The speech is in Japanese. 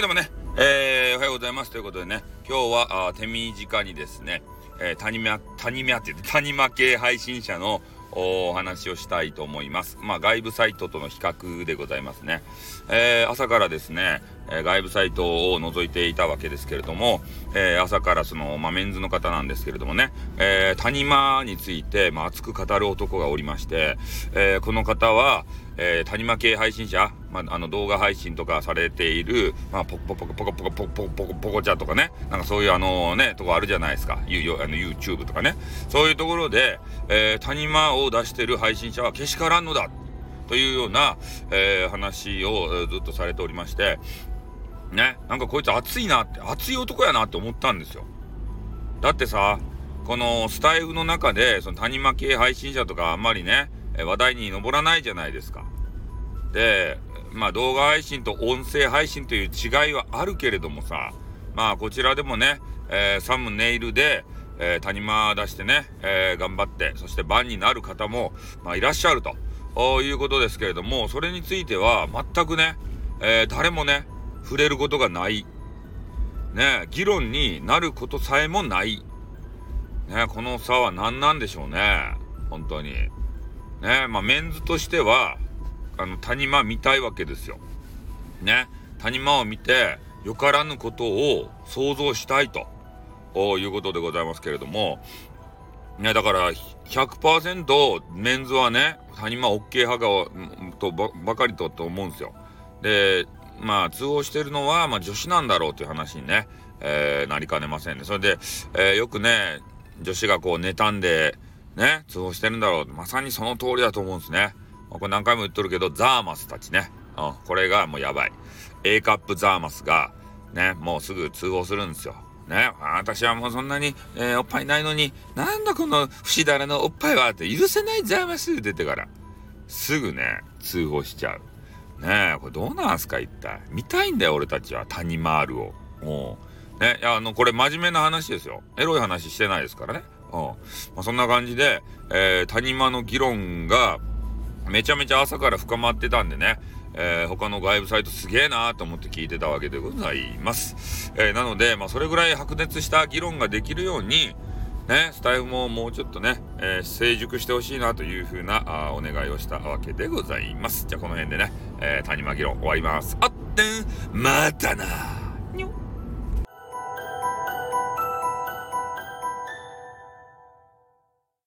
はいどうもね、えー、おはようございますということでね今日はあ手短にですね、えー、谷間谷間って言って谷間系配信者のお話をしたいと思います。まあ、外部サイトとの比較でございますね。えー、朝からですね、え、外部サイトを覗いていたわけですけれども、え、朝からその、まあ、メンズの方なんですけれどもね、え、谷間について、まあ、熱く語る男がおりまして、え、この方は、えー、谷間系配信者、まあ、あの動画配信とかされている、まあ、ポコポコポコポコポコポコポコポコちゃんとかね、なんかそういうあのね、とこあるじゃないですか。ゆあの YouTube とかね。そういうところで、えー、谷間を出してる配信者はけしからんのだというような、えー、話をずっとされておりまして、ね、なんかこいつ熱いなって、熱い男やなって思ったんですよ。だってさ、このスタイフの中で、その谷間系配信者とかあんまりね、話題に上らないじゃないですか。で、まあ動画配信と音声配信という違いはあるけれどもさ、まあこちらでもね、えー、サムネイルで、えー、谷間出してね、えー、頑張って、そして番になる方も、まあ、いらっしゃるということですけれども、それについては全くね、え、誰もね、触れることがない。ね、議論になることさえもない。ね、この差は何なんでしょうね。本当に。ね、まあメンズとしては、あの、谷間見たいわけですよ。ね。谷間を見て、よからぬことを想像したいということでございますけれども、ね、だから100%メンズはね、谷間 OK 派がとばばかりとと思うんですよ。で、まあ通報してるのは、まあ、女子なんだろうという話にね、えー、なりかねませんね。それで、えー、よくね、女子がこう妬んで、ね、通報してるんだろう。まさにその通りだと思うんですね。これ何回も言っとるけど、ザーマスたちね。うん、これがもうやばい。A カップザーマスが、ね、もうすぐ通報するんですよ。ね、私はもうそんなに、えー、おっぱいないのに、なんだこの不死だらのおっぱいはって許せないザーマス出てから、すぐね、通報しちゃう。ねえ、これどうなんすか一体。見たいんだよ、俺たちは。谷マールを。もう。ね、いや、あの、これ真面目な話ですよ。エロい話してないですからね。うん。まあ、そんな感じで、えー、谷間の議論が、めちゃめちゃ朝から深まってたんでね、えー、他の外部サイトすげえなーと思って聞いてたわけでございます。えー、なので、まあ、それぐらい白熱した議論ができるように、ね、スタイフももうちょっとね、えー、成熟してほしいなというふうなあお願いをしたわけでございます。じゃあこの辺でね、えー、谷間議論終わります。あってん、またなにょ